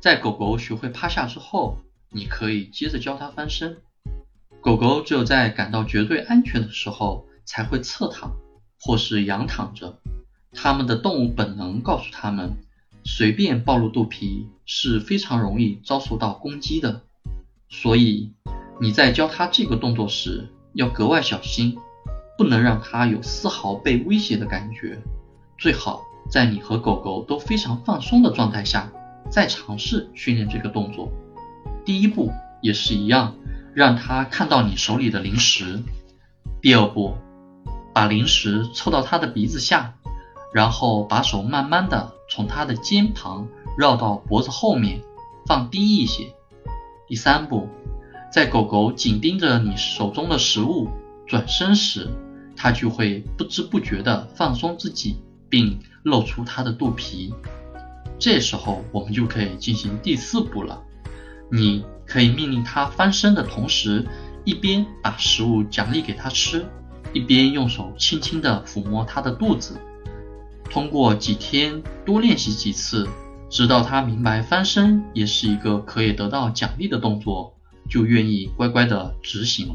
在狗狗学会趴下之后，你可以接着教它翻身。狗狗只有在感到绝对安全的时候才会侧躺或是仰躺着，它们的动物本能告诉它们，随便暴露肚皮是非常容易遭受到攻击的。所以你在教它这个动作时要格外小心，不能让它有丝毫被威胁的感觉。最好在你和狗狗都非常放松的状态下再尝试训练这个动作。第一步也是一样。让他看到你手里的零食。第二步，把零食凑到他的鼻子下，然后把手慢慢的从他的肩旁绕到脖子后面，放低一些。第三步，在狗狗紧盯着你手中的食物转身时，它就会不知不觉地放松自己，并露出它的肚皮。这时候我们就可以进行第四步了。你可以命令它翻身的同时，一边把食物奖励给它吃，一边用手轻轻地抚摸它的肚子。通过几天多练习几次，直到它明白翻身也是一个可以得到奖励的动作，就愿意乖乖地执行了。